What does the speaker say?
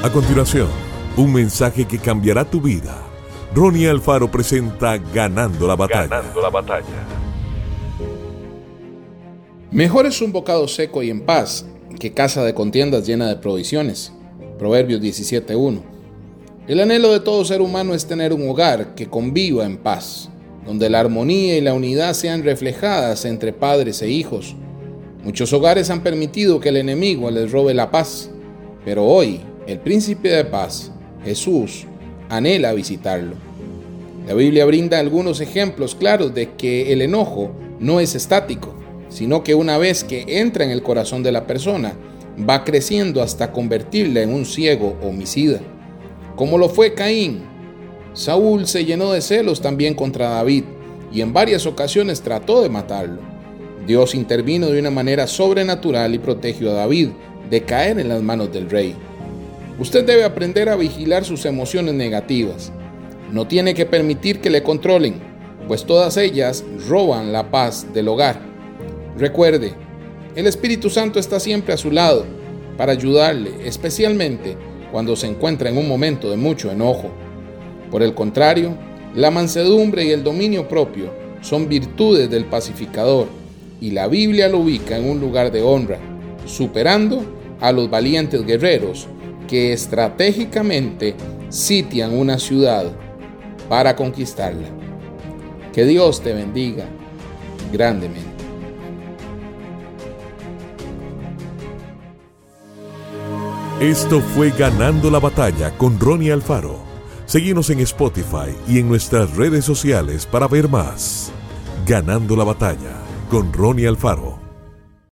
A continuación, un mensaje que cambiará tu vida. Ronnie Alfaro presenta Ganando la batalla. Ganando la batalla. Mejor es un bocado seco y en paz que casa de contiendas llena de provisiones. Proverbios 17.1. El anhelo de todo ser humano es tener un hogar que conviva en paz, donde la armonía y la unidad sean reflejadas entre padres e hijos. Muchos hogares han permitido que el enemigo les robe la paz, pero hoy el príncipe de paz, Jesús, anhela visitarlo. La Biblia brinda algunos ejemplos claros de que el enojo no es estático, sino que una vez que entra en el corazón de la persona, va creciendo hasta convertirla en un ciego homicida. Como lo fue Caín, Saúl se llenó de celos también contra David y en varias ocasiones trató de matarlo. Dios intervino de una manera sobrenatural y protegió a David de caer en las manos del rey. Usted debe aprender a vigilar sus emociones negativas. No tiene que permitir que le controlen, pues todas ellas roban la paz del hogar. Recuerde, el Espíritu Santo está siempre a su lado para ayudarle, especialmente cuando se encuentra en un momento de mucho enojo. Por el contrario, la mansedumbre y el dominio propio son virtudes del pacificador y la Biblia lo ubica en un lugar de honra, superando a los valientes guerreros que estratégicamente sitian una ciudad para conquistarla. Que Dios te bendiga grandemente. Esto fue Ganando la batalla con Ronnie Alfaro. Seguimos en Spotify y en nuestras redes sociales para ver más. Ganando la batalla con Ronnie Alfaro.